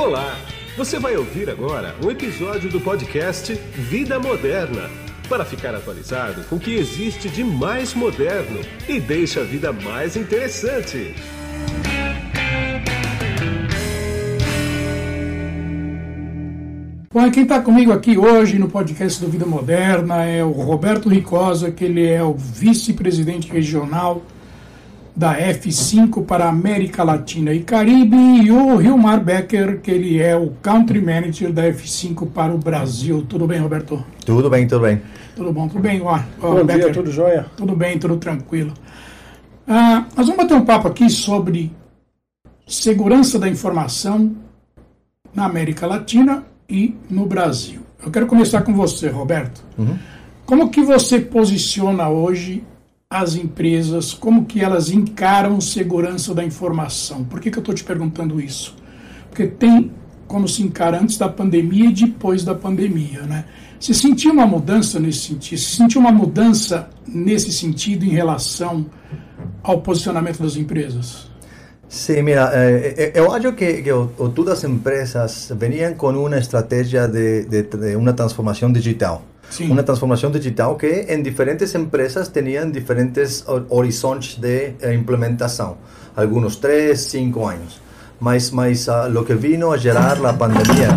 Olá! Você vai ouvir agora um episódio do podcast Vida Moderna para ficar atualizado com o que existe de mais moderno e deixa a vida mais interessante. Bom, quem está comigo aqui hoje no podcast do Vida Moderna é o Roberto Ricosa, que ele é o vice-presidente regional da F5 para América Latina e Caribe, e o Hilmar Becker, que ele é o Country Manager da F5 para o Brasil. Tudo bem, Roberto? Tudo bem, tudo bem. Tudo bom, tudo bem. Ó, ó, bom Becker, dia, tudo jóia? Tudo bem, tudo tranquilo. Ah, nós vamos bater um papo aqui sobre segurança da informação na América Latina e no Brasil. Eu quero começar com você, Roberto. Uhum. Como que você posiciona hoje as empresas, como que elas encaram segurança da informação? Por que, que eu estou te perguntando isso? Porque tem como se encara antes da pandemia e depois da pandemia, né? Você sentiu uma mudança nesse sentido? Você sentiu uma mudança nesse sentido em relação ao posicionamento das empresas? Sim, mira, eh, eu acho que, que todas as empresas veniam com uma estratégia de, de, de digital. Una transformación digital que en diferentes empresas tenían diferentes horizontes de eh, implementación, algunos 3, 5 años. Mas, mas uh, lo que vino a gerar la pandemia,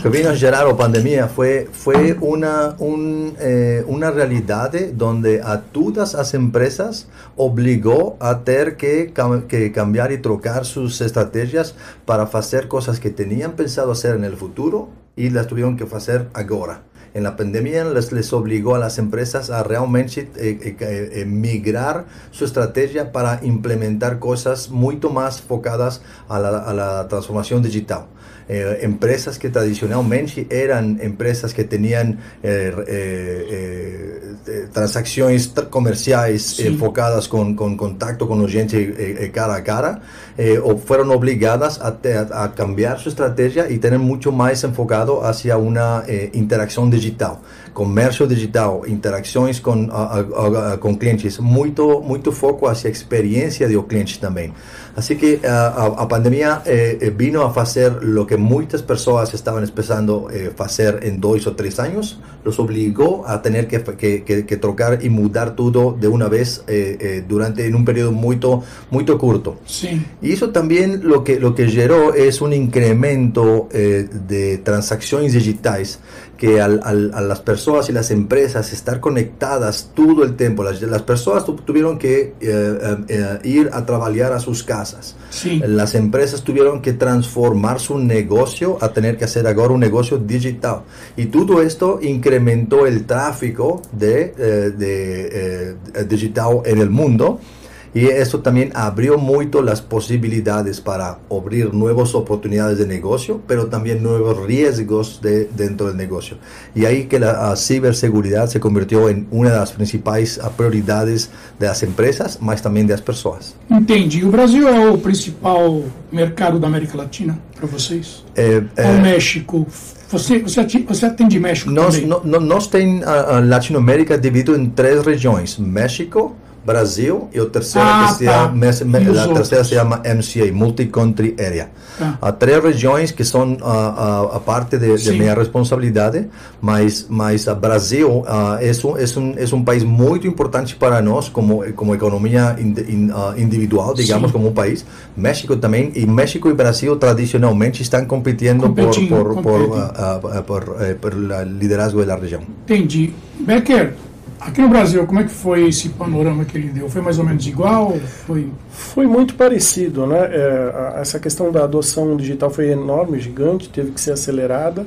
que vino a gerar la pandemia fue, fue una, un, eh, una realidad donde a todas las empresas obligó a tener que, que cambiar y trocar sus estrategias para hacer cosas que tenían pensado hacer en el futuro y las tuvieron que hacer ahora en la pandemia les, les obligó a las empresas a realmente eh, eh, eh, migrar su estrategia para implementar cosas mucho más enfocadas a la, a la transformación digital. Eh, empresas que tradicionalmente eran empresas que tenían eh, eh, transacciones comerciales enfocadas con, con, contacto con la gente cara a cara, o fueron obligadas a, a, cambiar su estrategia y tener mucho más enfocado hacia una interacción digital. Comercio digital, interacciones con, con clientes, mucho, mucho foco hacia experiencia de los clientes también. Así que a, pandemia vino a hacer lo que muchas personas estaban empezando a hacer en dos o tres años, los obligó a tener que, que, que, trocar y mudar todo de una vez eh, eh, durante en un periodo muy, muy corto. Sí. Y eso también lo que, lo que generó es un incremento eh, de transacciones digitales que al, al, a las personas y las empresas estar conectadas todo el tiempo, las, las personas tuvieron que eh, eh, eh, ir a trabajar a sus casas. Sí. Las empresas tuvieron que transformar su negocio a tener que hacer ahora un negocio digital. Y todo esto incrementó el tráfico de, de digital en el mundo y eso también abrió mucho las posibilidades para abrir nuevas oportunidades de negocio, pero también nuevos riesgos de, dentro del negocio. Y ahí que la ciberseguridad se convirtió en una de las principales prioridades de las empresas, más también de las personas. Entendi. O Brasil é o principal mercado da América Latina para vocês? É, é... O México? Você, você, você atende México nós, também? Nós, nós temos a, a Latinoamérica dividido em três regiões. México, Brasil e o terceiro ah, que se tá. chama, a terceira se chama MCA, Multi-Country Area. Tá. Há três regiões que são a, a, a parte de, de, minha responsabilidade, mas mas o Brasil uh, é, um, é, um, é um país muito importante para nós como como economia in, in, uh, individual, digamos, Sim. como um país. México também e México e Brasil tradicionalmente estão competindo por por por, uh, por, eh, por, liderazgo da região. Entendi. Becker, Aqui no Brasil, como é que foi esse panorama que ele deu? Foi mais ou menos igual? Foi, foi muito parecido, né? É, essa questão da adoção digital foi enorme, gigante, teve que ser acelerada.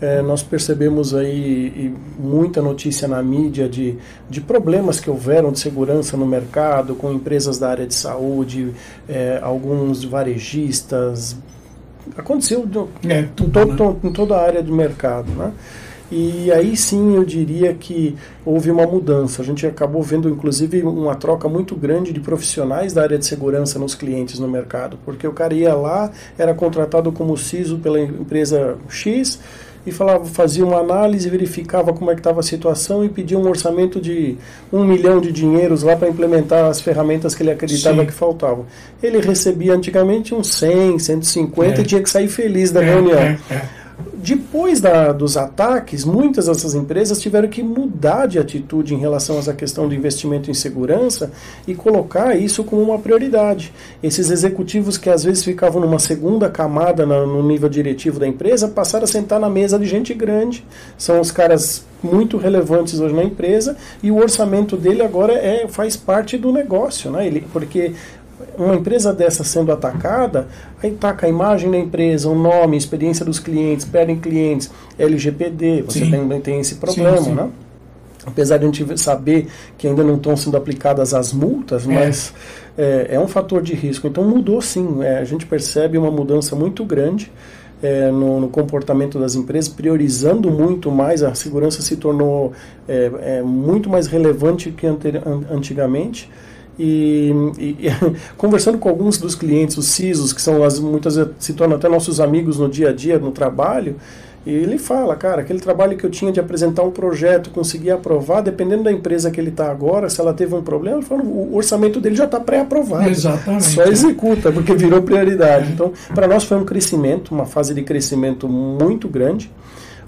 É, nós percebemos aí muita notícia na mídia de, de problemas que houveram de segurança no mercado, com empresas da área de saúde, é, alguns varejistas. Aconteceu é, tudo, né? em toda a área do mercado, né? E aí sim eu diria que houve uma mudança. A gente acabou vendo, inclusive, uma troca muito grande de profissionais da área de segurança nos clientes no mercado, porque o cara ia lá, era contratado como CISO pela empresa X, e falava, fazia uma análise, verificava como é que estava a situação e pedia um orçamento de um milhão de dinheiros lá para implementar as ferramentas que ele acreditava Sim. que faltavam. Ele recebia antigamente uns 100, 150 é. e tinha que sair feliz da é, reunião. É, é depois da, dos ataques, muitas dessas empresas tiveram que mudar de atitude em relação a essa questão do investimento em segurança e colocar isso como uma prioridade. Esses executivos que às vezes ficavam numa segunda camada no nível diretivo da empresa passaram a sentar na mesa de gente grande. São os caras muito relevantes hoje na empresa e o orçamento dele agora é, faz parte do negócio, né? Ele, porque uma empresa dessa sendo atacada, aí taca a imagem da empresa, o nome, a experiência dos clientes, perdem clientes, LGPD, você também tem esse problema, sim, sim. né? Apesar de a gente saber que ainda não estão sendo aplicadas as multas, é. mas é, é um fator de risco. Então mudou sim, é, a gente percebe uma mudança muito grande é, no, no, comportamento das empresas, priorizando muito mais, a segurança se tornou é, é, muito mais relevante que antigamente. E, e, conversando com alguns dos clientes, os CISOs, que são as, muitas vezes se tornam até nossos amigos no dia a dia, no trabalho, e ele fala, cara, aquele trabalho que eu tinha de apresentar um projeto, conseguir aprovar, dependendo da empresa que ele está agora, se ela teve um problema, ele fala, o orçamento dele já está pré-aprovado. Exatamente. Só executa, porque virou prioridade. Então, para nós foi um crescimento, uma fase de crescimento muito grande.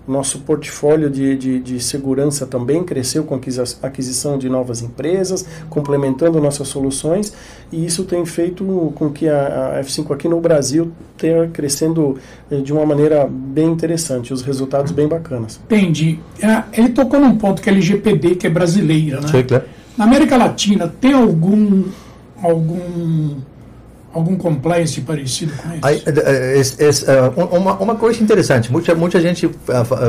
Nosso portfólio de, de, de, segurança também cresceu com a aquisição de novas empresas, complementando nossas soluções, e isso tem feito com que a, a F5 aqui no Brasil tenha crescendo eh, de uma maneira bem interessante, os resultados bem bacanas. Entendi. É, ele tocou num ponto que é LGPD, que é brasileira, né? Sim, claro. Na América Latina, tem algum algum algum compliance parecido com isso? É, é, é, uma, uma coisa interessante, muita, muita gente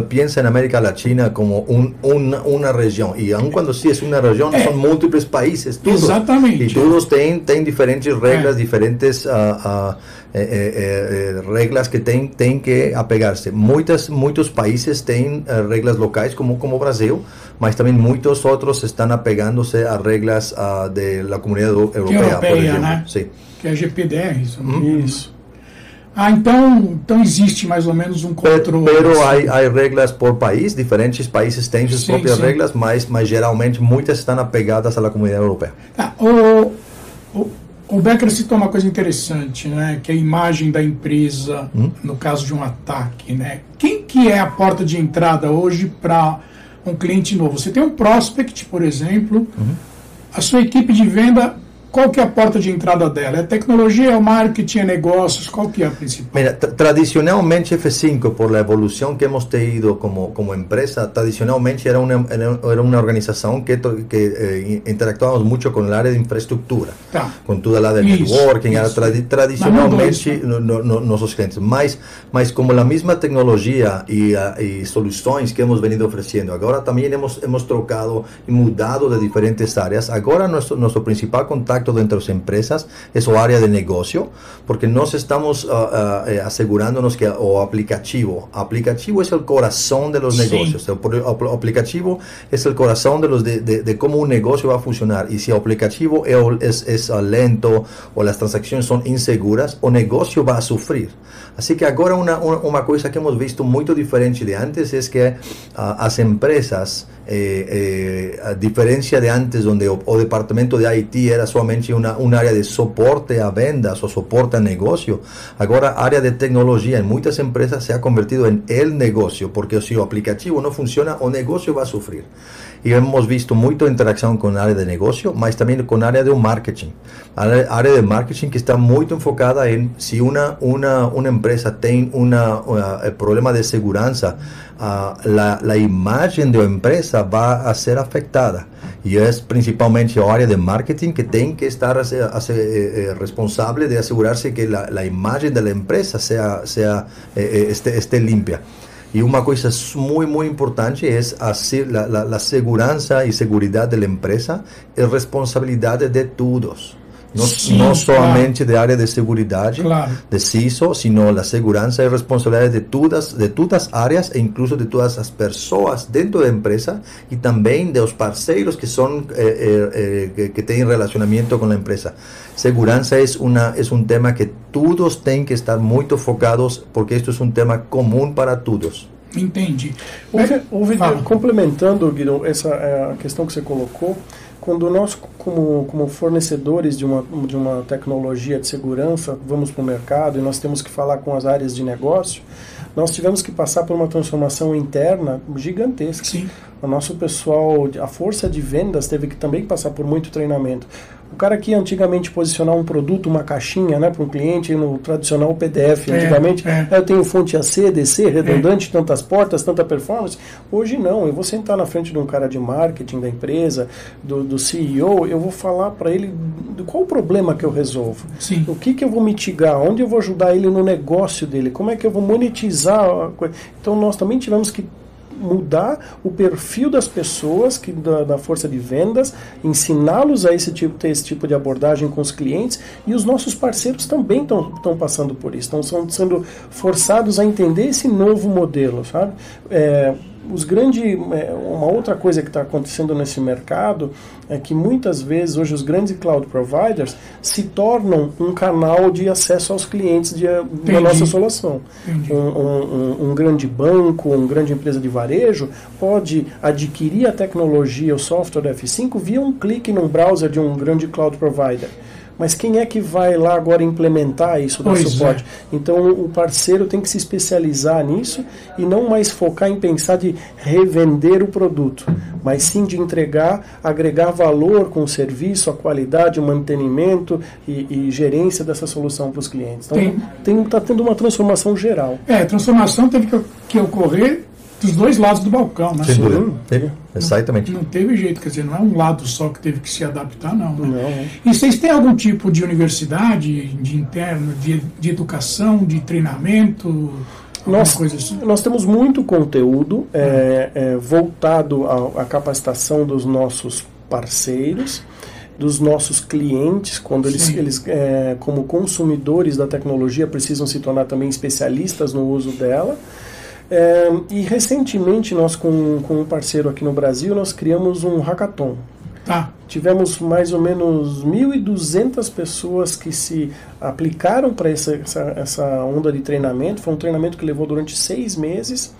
pensa na América Latina como um, uma, uma região, e aun quando se é uma região, é. são múltiplos países, todos, Exatamente. E todos têm, têm diferentes regras, é. diferentes uh, uh, regras que têm, têm que apegar-se. Muitas, muitos países têm regras locais, como, como o Brasil, mas também muitos outros estão apegando-se a regras uh, da comunidade europeia, europeia por exemplo. Né? Sim que é a GPDR. Isso. Hum. isso. Ah, então, então existe mais ou menos um controle. Pero há, há regras por país, diferentes países têm suas sim, próprias sim. regras, mas, mas geralmente muitas estão apegadas à comunidade europeia. Ah, o, o, o Becker citou uma coisa interessante, né, que é a imagem da empresa hum? no caso de um ataque. Né? Quem que é a porta de entrada hoje para um cliente novo? Você tem um prospect, por exemplo, uhum. a sua equipe de venda qual que é a porta de entrada dela? É tecnologia, é o marketing, é negócios? Qual que é a principal? Mira, tradicionalmente F5, por la evolución que hemos tenido como, como empresa, tradicionalmente era una, era una organización que, que eh, interactuábamos mucho con el área de infraestructura, tá. con toda la de isso, networking, isso. era tradi tradicionalmente no, no, no, nossos clientes. Mas, mas como la misma tecnología y, uh, y soluciones que hemos venido ofreciendo, ahora también hemos, hemos trocado y mudado de diferentes áreas. Ahora nuestro, nuestro principal contacto dentro de las empresas es o área de negocio, porque nos estamos uh, uh, asegurándonos que o aplicativo, aplicativo es el corazón de los negocios, el, aplicativo es el corazón de, los de, de, cómo un negocio va a funcionar y si el aplicativo es, es, uh, lento o las transacciones son inseguras, o negocio va a sufrir. Así que ahora una, una, una cosa que hemos visto muy diferente de antes es que las empresas eh, eh, a diferencia de antes donde o, departamento de IT era solamente una, un área de soporte a vendas o soporte a negocio, ahora área de tecnología en muchas empresas se ha convertido en el negocio, porque si el aplicativo no funciona, o negocio va a sufrir. Y hemos visto mucha interacción con área de negocio, mas también con área de marketing. Área de marketing que está muy enfocada en si una, una, una empresa tiene un eh, problema de seguridad, la, la, imagen de la empresa va a ser afectada. Y es principalmente la área de marketing que tiene que estar eh, eh, responsable de asegurarse que la, la, imagen de la empresa sea, sea, esté, esté limpia. Y una cosa muy, muy importante es hacer la, la, la seguridad y seguridad de la empresa es responsabilidad de todos. No, Sim, no solamente claro. de área de seguridad, claro. de CISO, sino la seguridad y responsabilidad de todas, de todas áreas e incluso de todas las personas dentro de la empresa y también de los parceiros que son eh, eh, eh, que tienen relacionamiento con la empresa. Seguridad es, una, es un tema que todos tienen que estar muy enfocados porque esto es un tema común para todos. Entendi. Houve, houve complementando, Guido, essa é a questão que você colocou, quando nós, como, como fornecedores de uma, de uma tecnologia de segurança, vamos para o mercado e nós temos que falar com as áreas de negócio, nós tivemos que passar por uma transformação interna gigantesca. Sim. O nosso pessoal, a força de vendas teve que também passar por muito treinamento. O cara que antigamente posicionar um produto, uma caixinha, né, para um cliente no tradicional PDF, é, antigamente, é. eu tenho fonte AC, DC, redundante, é. tantas portas, tanta performance. Hoje não, eu vou sentar na frente de um cara de marketing da empresa, do, do CEO, eu vou falar para ele qual o problema que eu resolvo, Sim. o que, que eu vou mitigar, onde eu vou ajudar ele no negócio dele, como é que eu vou monetizar. Então nós também tivemos que mudar o perfil das pessoas que da, da força de vendas, ensiná-los a esse tipo, ter esse tipo de abordagem com os clientes e os nossos parceiros também estão passando por isso, estão sendo forçados a entender esse novo modelo, sabe? É, os grandes é, uma outra coisa que está acontecendo nesse mercado é que muitas vezes hoje os grandes cloud providers se tornam um canal de acesso aos clientes de, da nossa solução. Um, um, um, grande banco, uma grande empresa de varejo pode adquirir a tecnologia, o software F5 via um clique no browser de um grande cloud provider mas quem é que vai lá agora implementar isso do suporte? É. Então o parceiro tem que se especializar nisso e não mais focar em pensar de revender o produto, mas sim de entregar, agregar valor com o serviço, a qualidade, o mantenimento e, e gerência dessa solução para os clientes. Então está tendo uma transformação geral. É, a transformação teve que, que ocorrer dos dois lados do balcão, né? Sem dúvida. Teve, exatamente. Não, não, teve jeito, quer dizer, não é um lado só que teve que se adaptar, não. Né? Não. E vocês têm algum tipo de universidade, de interno, de, de educação, de treinamento? Nós, assim? nós temos muito conteúdo é, é, voltado à, à capacitação dos nossos parceiros dos nossos clientes, quando eles, eles é, como consumidores da tecnologia, precisam se tornar também especialistas no uso dela. É, e recentemente nós com, com um parceiro aqui no Brasil nós criamos um hackathon. Tá. Tivemos mais ou menos 1.200 pessoas que se aplicaram para essa, essa, essa onda de treinamento. Foi um treinamento que levou durante seis meses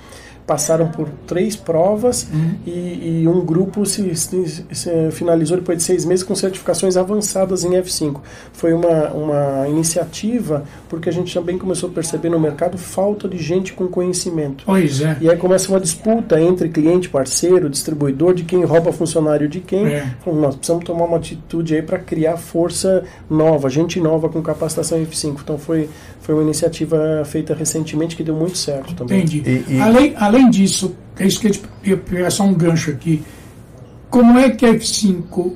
passaram por três provas uhum. e, e, um grupo se, se, se, finalizou depois de seis meses com certificações avançadas em F5. Foi uma, uma iniciativa porque a gente também começou a perceber no mercado falta de gente com conhecimento. Pois é. E aí começa uma disputa entre cliente, parceiro, distribuidor, de quem rouba funcionário de quem. É. Então, nós precisamos tomar uma atitude aí para criar força nova, gente nova com capacitação F5. Então foi, foi uma iniciativa feita recentemente que deu muito certo também. Entendi. E, e... Além, além disso, é isso que eu ia pegar só um gancho aqui. Como é que a F5,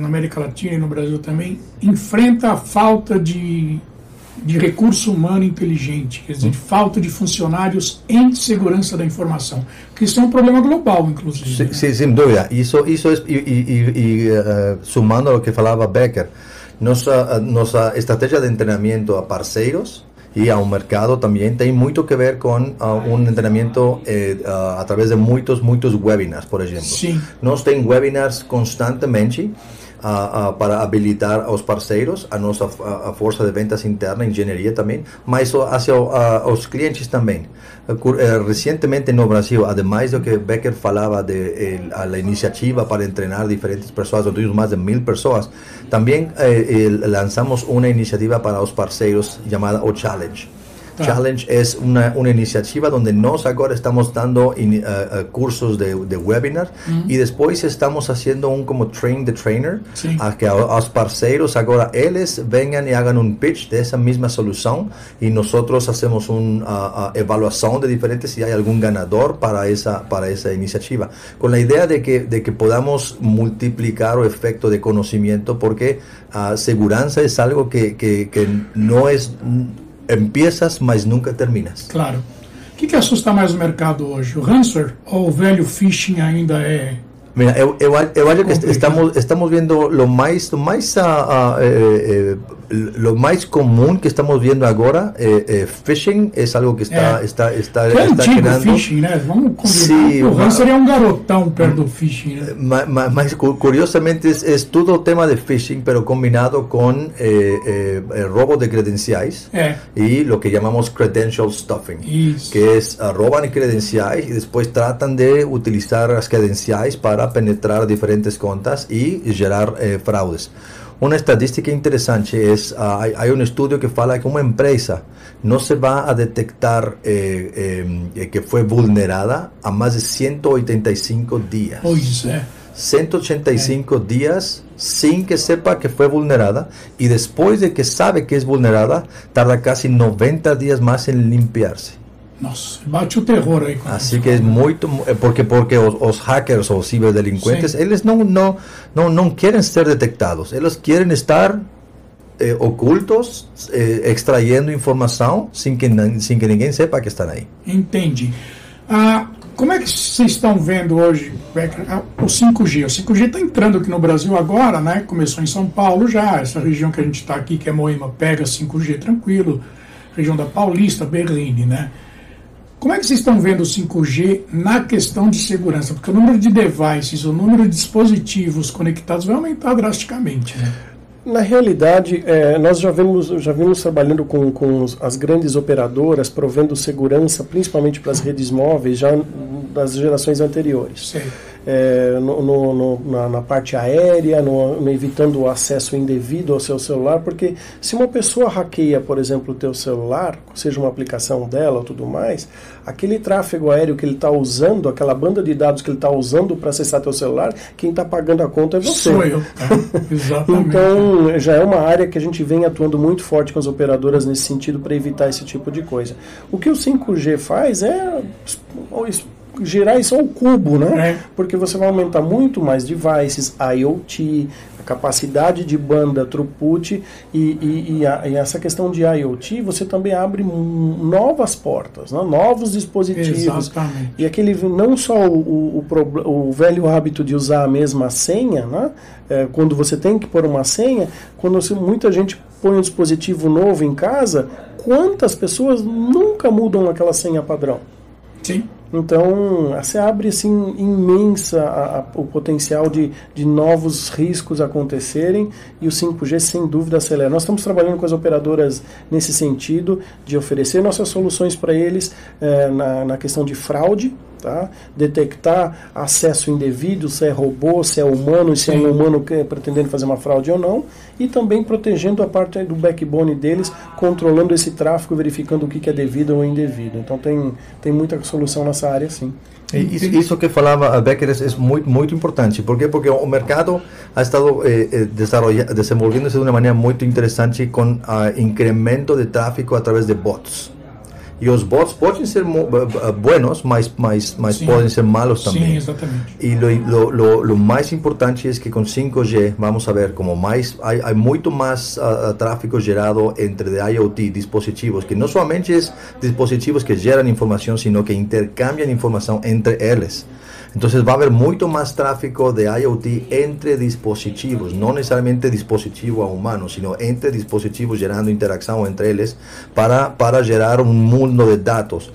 na América Latina e no Brasil também, enfrenta a falta de, de recurso humano inteligente, quer dizer, hum. falta de funcionários em segurança da informação? Que isso é um problema global, inclusive. Sim, né? sem dúvida. Isso, isso é, e, e, e uh, sumando ao que falava Becker, nossa, nossa estratégia de treinamento a parceiros y a un mercado también tiene mucho que ver con uh, un entrenamiento eh, uh, a través de muchos, muchos webinars, por ejemplo. Sí. Nos tem webinars constantemente para habilitar aos parceiros, a nossa a, de ventas interna, engenharia também, mas hacia os clientes também. Eh, recentemente no Brasil, además do que Becker falava de a iniciativa para entrenar diferentes pessoas, tuvimos más de mil pessoas, também eh, lançamos uma iniciativa para os parceiros chamada O Challenge. Ah. Challenge es una, una, iniciativa donde nos ahora estamos dando in, uh, uh, cursos de, de webinar mm. y después estamos haciendo un como train the trainer sí. a que a, a los parceiros ahora ellos vengan y hagan un pitch de esa misma solución y nosotros hacemos una uh, evaluación de diferentes si hay algún ganador para esa, para esa iniciativa con la idea de que, de que podamos multiplicar el efecto de conocimiento porque uh, seguridad es algo que, que, que no es empiezas, mas nunca terminas. Claro. O que, que assusta mais o mercado hoje? O ransomware ou o velho phishing ainda é Mira, eu, eu, eu acho que estamos, estamos vendo lo mais, mais uh, uh, lo más común que estamos viendo ahora, eh, eh, phishing, es algo que está, É. está, está, Que é está antigo o creando. phishing, né? Vamos combinar. Sim, o Han mas- seria um garotão perto do phishing, né? Ma- ma- Más cu- curiosamente es, es todo tema de phishing, pero combinado con eh, eh, eh, robo de credenciales É, y lo que llamamos credential stuffing. isso. que es ah, roban credenciales y después tratan de utilizar las credenciales para penetrar diferentes cuentas y generar eh, fraudes. Una estadística interesante es, ah, hay, hay un estudio que fala que una empresa no se va a detectar eh, eh, que fue vulnerada a más de 185 días. É. 185 días sin que sepa que fue vulnerada y después de que sabe que es vulnerada, tarda casi 90 días más en limpiarse. Nossa, bate o terror aí. você que es fala. muy porque porque os, os hackers o ciberdelincuentes, Sí. ellos no no no no quieren ser detectados, ellos quieren estar eh, ocultos, eh, extrayendo informação sin que sin que ninguém sepa que están ahí. Entendi. Ah, como é que vocês estão vendo hoje ah, o 5G? O 5G está entrando aqui no Brasil agora, né? Começou em São Paulo já, essa região que a gente está aqui, que é Moema, pega 5G tranquilo, região da Paulista, Berlim, né? Como é que vocês estão vendo o 5G na questão de segurança? Porque o número de devices, o número de dispositivos conectados vai aumentar drasticamente, né? Na realidade, eh, nós já vimos, já vimos trabalhando com, com as grandes operadoras, provendo segurança, principalmente para as redes móveis, já das gerações anteriores. Sei. É, no- no- no- na, na parte aérea, evitando o acesso indevido ao seu celular, porque se uma pessoa hackeia, por exemplo, o teu celular, seja uma aplicação dela ou tudo mais, aquele tráfego aéreo que ele está usando, aquela banda de dados que ele está usando para acessar teu celular, quem está pagando a conta é você. Sou eu, tá? Exatamente. Então, já é uma área que a gente vem atuando muito forte com as operadoras nesse sentido para evitar esse tipo de coisa. O que o 5G faz é gerar isso ao cubo, né? É. Porque você vai aumentar muito mais devices, IoT, a capacidade de banda throughput e, e, e, a- e essa questão de IoT, você também abre novas portas, né? novos dispositivos. Exatamente. E aquele não só o, o, o o velho hábito de usar a mesma senha, né? É, quando você tem que pôr uma senha, quando você- muita gente põe um dispositivo novo em casa, quantas pessoas nunca mudam aquela senha padrão? Sim. Então, você abre assim imensa a- a- o potencial de, de novos riscos acontecerem e o 5G sem dúvida acelera. Nós estamos trabalhando com as operadoras nesse sentido de oferecer nossas soluções para eles eh, na, na questão de fraude, tá? detectar acesso indevido, se é robô, se é humano, se é um humano que- pretendendo fazer uma fraude ou não, e também protegendo a parte do backbone deles, controlando esse tráfego, verificando o que que é devido ou indevido. Então tem, tem muita solução nessa área sim. Isso, isso que falava a Becker é, é muito, muito importante. Por quê? Porque o mercado ha estado eh, eh, desenvolvendo-se de uma maneira muito interessante com ah, incremento de tráfego através de bots. E os bots podem ser buenos, mas, mas, mas Sim. podem ser malos Sim, também. exatamente. Y lo, lo, lo, más importante es que con 5G vamos a ver como más, hay, hay mucho más ah, ah, tráfico gerado entre IoT, dispositivos, que no solamente es dispositivos que generan información, sino que intercambian información entre ellos. Entonces va a haber mucho más tráfico de IoT entre dispositivos, no necesariamente dispositivo a humano, sino entre dispositivos generando interacción entre ellos para, para generar un mundo de datos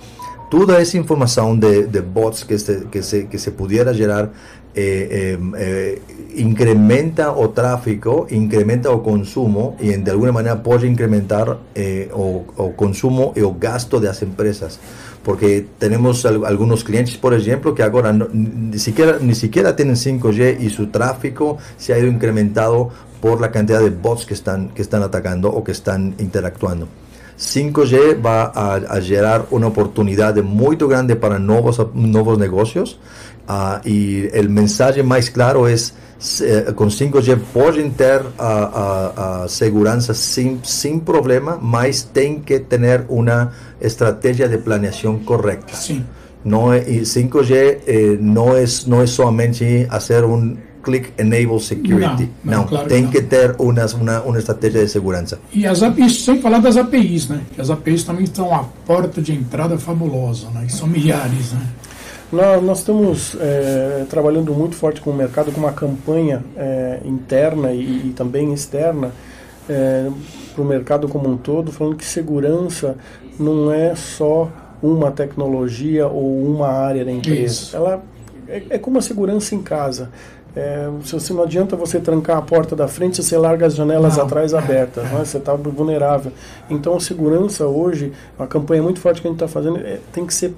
toda esa información de, de bots que se, que, se, que se pudiera generar eh, eh, eh, incrementa o tráfico, incrementa o consumo y de alguna manera puede incrementar eh, o, o consumo y o gasto de las empresas. Porque tenemos al- algunos clientes, por ejemplo, que ahora no- ni, siquiera, ni siquiera tienen 5G y su tráfico se ha ido incrementado por la cantidad de bots que están, que están atacando o que están interactuando. 5G va a, a generar una oportunidad muy grande para nuevos, nuevos negocios ah, y el mensaje más claro es eh, con 5G pueden tener ah, ah, seguridad sin, sin problema, mas tienen que tener una estrategia de planeación correcta. Sim. No, y 5G eh, no, es, no es solamente hacer un click enable security. No, no, No, claro que tem no. que ter una, una, una estrategia de segurança. E as APIs, sem falar das APIs, né? Que as APIs também estão a porta de entrada fabulosa, né? E são milhares, né? Nós, nós estamos é, trabalhando muito forte com o mercado, com uma campanha é, interna e, e também externa é, para o mercado como um todo, falando que segurança não é só uma tecnologia ou uma área da empresa. Isso. Ela é, é como a segurança em casa. É, se não adianta você trancar a porta da frente, você larga as janelas não. atrás abertas, né? você está vulnerável. Então, a segurança hoje, a campanha muito forte que a gente está fazendo, é, tem que ser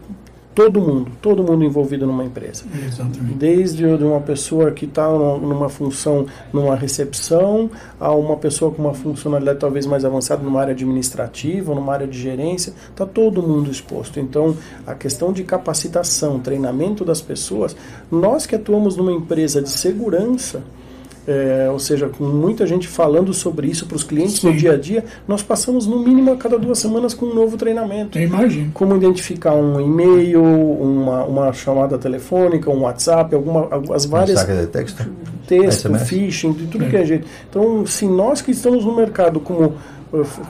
todo mundo, todo mundo envolvido numa empresa. Exatamente. Desde uma pessoa que está numa função, numa recepção, a uma pessoa com uma funcionalidade talvez mais avançada numa área administrativa, numa área de gerência, está todo mundo exposto. Então, a questão de capacitação, treinamento das pessoas, nós que atuamos numa empresa de segurança, é, ou seja, com muita gente falando sobre isso para os clientes Sim. no dia a dia, nós passamos no mínimo a cada duas semanas com um novo treinamento. Eu imagino. Como identificar um e-mail, uma, uma chamada telefônica, um WhatsApp, alguma, as várias. Mensagens de texto. Texto, SMS. phishing, de tudo é. que é jeito. Então, se nós que estamos no mercado como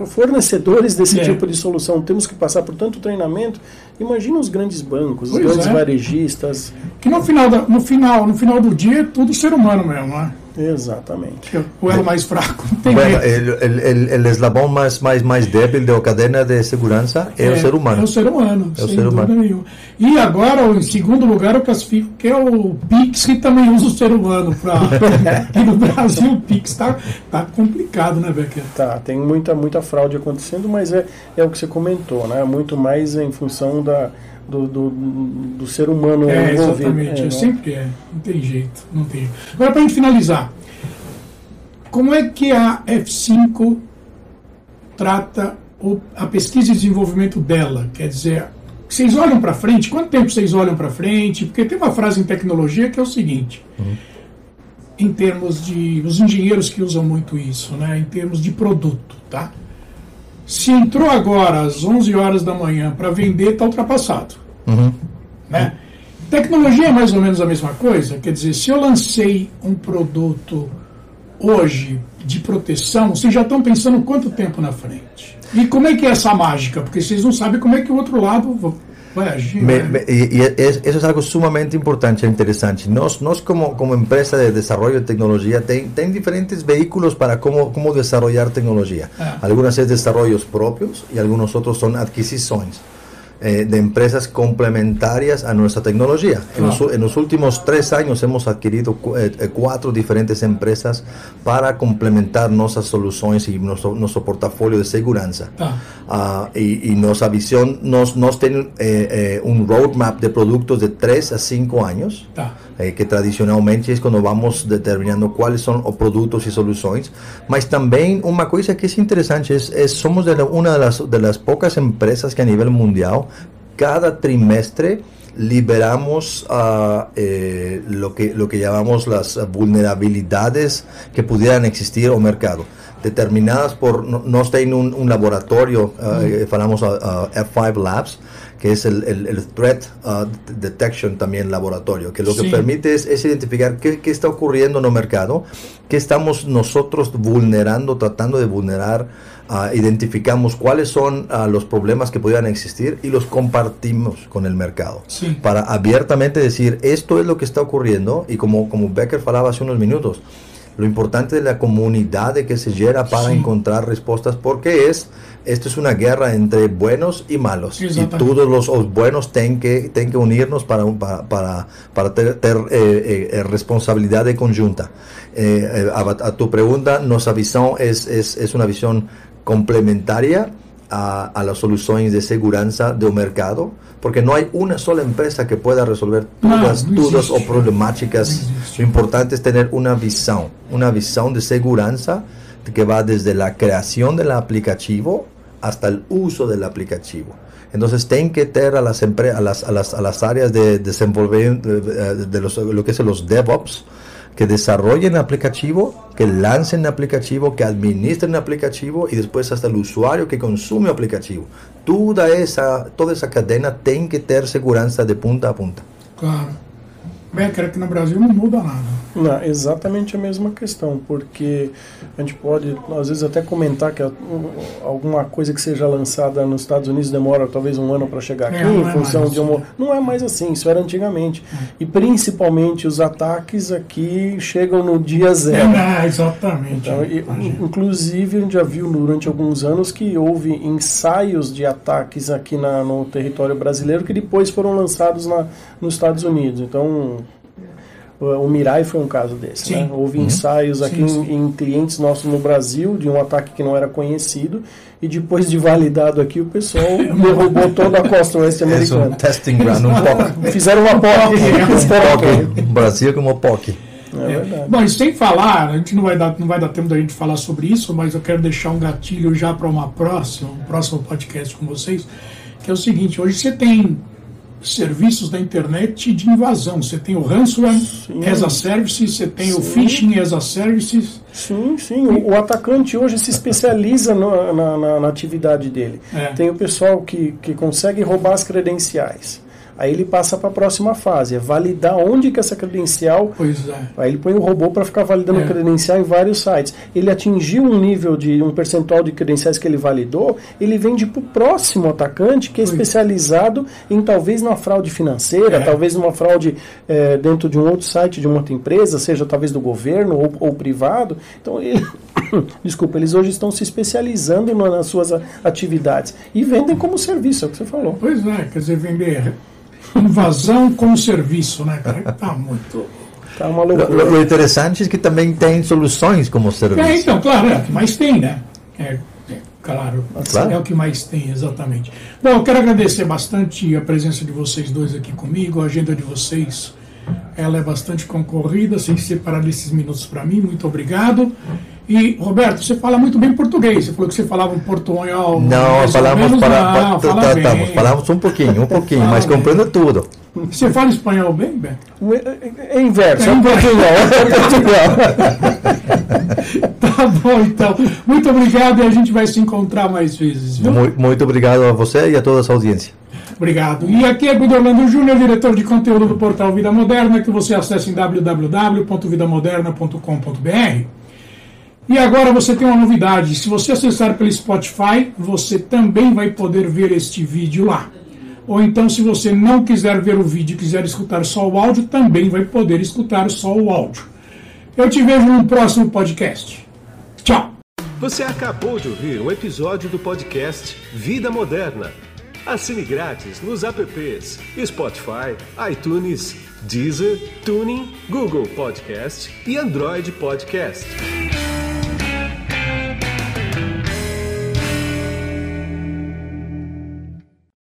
fornecedores desse é. tipo de solução temos que passar por tanto treinamento imagina os grandes bancos pois os grandes é. varejistas que no final da, no final no final do dia é tudo ser humano mesmo né? Exatamente. O elo mais fraco. Bueno, el, el, el, eslabão mais, mais, mais débil da cadena de segurança é, é, o ser humano. É o ser humano, é o ser humano. Nenhuma. E agora, em segundo lugar, eu classifico que é o Pix, que também usa o ser humano. Pra... Aqui no Brasil, o Pix está tá complicado, né, Becker? Tá, tem muita, muita fraude acontecendo, mas é, é o que você comentou, né? Muito mais em função da do, do, do ser humano é, envolvido. Exatamente, é, é sempre é, não tem jeito, não tem. Agora, para a gente finalizar, como é que a F5 trata o, a pesquisa e desenvolvimento dela? Quer dizer, vocês olham para frente? Quanto tempo vocês olham para frente? Porque tem uma frase em tecnologia que é o seguinte. Uhum. Em termos de. Os engenheiros que usam muito isso, né? Em termos de produto, tá? Se entrou agora às 11 horas da manhã para vender, está ultrapassado. Uhum. Né? Tecnologia é mais ou menos a mesma coisa. Quer dizer, se eu lancei um produto hoje de proteção, vocês já estão pensando quanto tempo na frente? E como é que é essa mágica? Porque vocês não sabem como é que o outro lado. Me, me, y, eso es algo sumamente importante e interessante. Nós, nós como, como empresa de desarrollo de tecnologia, tem, tem diferentes veículos para como, como desarrollar tecnologia. Ah. Algunas es desarrollos propios y algunos otros son adquisiciones. Eh, de empresas complementarias a nuestra tecnología. En, los, en, los, últimos tres años hemos adquirido eh, eh, cuatro diferentes empresas para complementar nuestras soluciones y nuestro, nuestro portafolio de seguridad. Ah. Uh, y, y, nuestra visión nos, nos tiene eh, un roadmap de productos de tres a cinco años. Ah. Eh, que tradicionalmente é quando vamos determinando quais são os produtos e soluções. Mas também uma coisa que é interessante é, é somos de uma das, das poucas empresas que a nível mundial cada trimestre liberamos uh, eh, lo, que, lo que llamamos las vulnerabilidades que pudieran existir o mercado determinadas por nós tem um, um laboratório uh, falamos a, a F5 Labs que es el, el, el Threat uh, Detection también laboratorio, que lo que permite es, es identificar qué, qué, está ocurriendo en el mercado, qué estamos nosotros vulnerando, tratando de vulnerar, uh, identificamos cuáles son uh, los problemas que pudieran existir y los compartimos con el mercado. Para abiertamente decir, esto es lo que está ocurriendo y como, como Becker falaba hace unos minutos, lo importante de la comunidad de que se llega para encontrar respuestas, porque es, esto es una guerra entre buenos y malos, y todos los, buenos tienen que, tienen que unirnos para, para, para, tener eh, eh, eh, responsabilidad de conjunta. A, tu pregunta, nuestra visión es, es, es una visión complementaria a, a las soluciones de seguridad de un mercado, porque no hay una sola empresa que pueda resolver todas las dudas o problemáticas. Lo importante es tener una visión, una visión de seguridad que va desde la creación del aplicativo hasta el uso del aplicativo. Entonces, tienen que tener a las, a las, a las, a las áreas de desenvolvimiento de, de, los, lo que es los DevOps, que desarrollen aplicativo, que lancen aplicativo, que administren aplicativo y después hasta el usuario que consume aplicativo. Toda esa, toda esa cadena tem que ter segurança de ponta a ponta. Claro. Bem, creio que no Brasil não muda nada. Não, exatamente a mesma questão, porque a gente pode, às vezes, até comentar que alguma coisa que seja lançada nos Estados Unidos demora talvez um ano para chegar aqui, é, em é função de uma. Não é mais assim, isso era antigamente. É. E principalmente os ataques aqui chegam no dia zero. É, exatamente. Então, e, inclusive, a gente já viu durante alguns anos que houve ensaios de ataques aqui na, no território brasileiro que depois foram lançados na, nos Estados Unidos. Então o Mirai foi um caso desse. Né? Houve uhum. ensaios aqui sim, sim. Em, em, clientes nossos no Brasil de um ataque que não era conhecido e depois de validado aqui o pessoal derrubou toda a costa oeste americana. um testing ground, um POC. Fizeram uma POC. POC. Brasil como POC. É, é Bom, e sem falar, a gente não vai, dar, não vai dar tempo da gente falar sobre isso, mas eu quero deixar um gatilho já para uma próxima, um próximo podcast com vocês, que é o seguinte, hoje você tem serviços da internet de invasão. Você tem o ransomware as a service, você tem sim. o phishing as a services. Sim, sim. O, o atacante hoje se especializa no, na, na, na, atividade dele. É. Tem o pessoal que, que consegue roubar as credenciais. Aí ele passa para a próxima fase, é validar onde que essa credencial. Pois é. Aí ele põe o robô para ficar validando é. credencial em vários sites. Ele atingiu um nível de um percentual de credenciais que ele validou, ele vende para o próximo atacante que é especializado em talvez numa fraude financeira, é. talvez numa fraude é, dentro de um outro site de uma outra empresa, seja talvez do governo ou, ou privado. Então ele desculpa, eles hoje estão se especializando nas suas atividades e vendem como serviço, é o que você falou. Pois é, quer dizer, vender invasão com serviço, né, cara? Tá muito. Tá uma loucura. O, o interessante é que também tem soluções como serviço. É, então, claro, é o que mais tem, né? É, é claro, claro, é o que mais tem, exatamente. Bom, eu quero agradecer bastante a presença de vocês dois aqui comigo, a agenda de vocês. Ela é bastante concorrida, sem separar esses minutos para mim. Muito obrigado. E, Roberto, você fala muito bem português. Você falou que você falava um portunhol. Não, falamos, para, fala tá, tá, falamos um pouquinho, um pouquinho, mas compreendo tudo. Você fala espanhol bem, Ben? É, é inverso, é, é portunhol. tá bom, então. Muito obrigado e a gente vai se encontrar mais vezes. Viu? Muito, muito obrigado a você e a toda a sua audiência. Obrigado. E aqui é Guido Orlando Júnior, diretor de conteúdo do portal Vida Moderna, que você acessa em www.vidamoderna.com.br. E agora você tem uma novidade: se você acessar pelo Spotify, você também vai poder ver este vídeo lá. Ou então, se você não quiser ver o vídeo e quiser escutar só o áudio, também vai poder escutar só o áudio. Eu te vejo no próximo podcast. Tchau! Você acabou de ouvir um episódio do podcast Vida Moderna. Assine grátis nos apps Spotify, iTunes, Deezer, Tuning, Google Podcast e Android Podcast.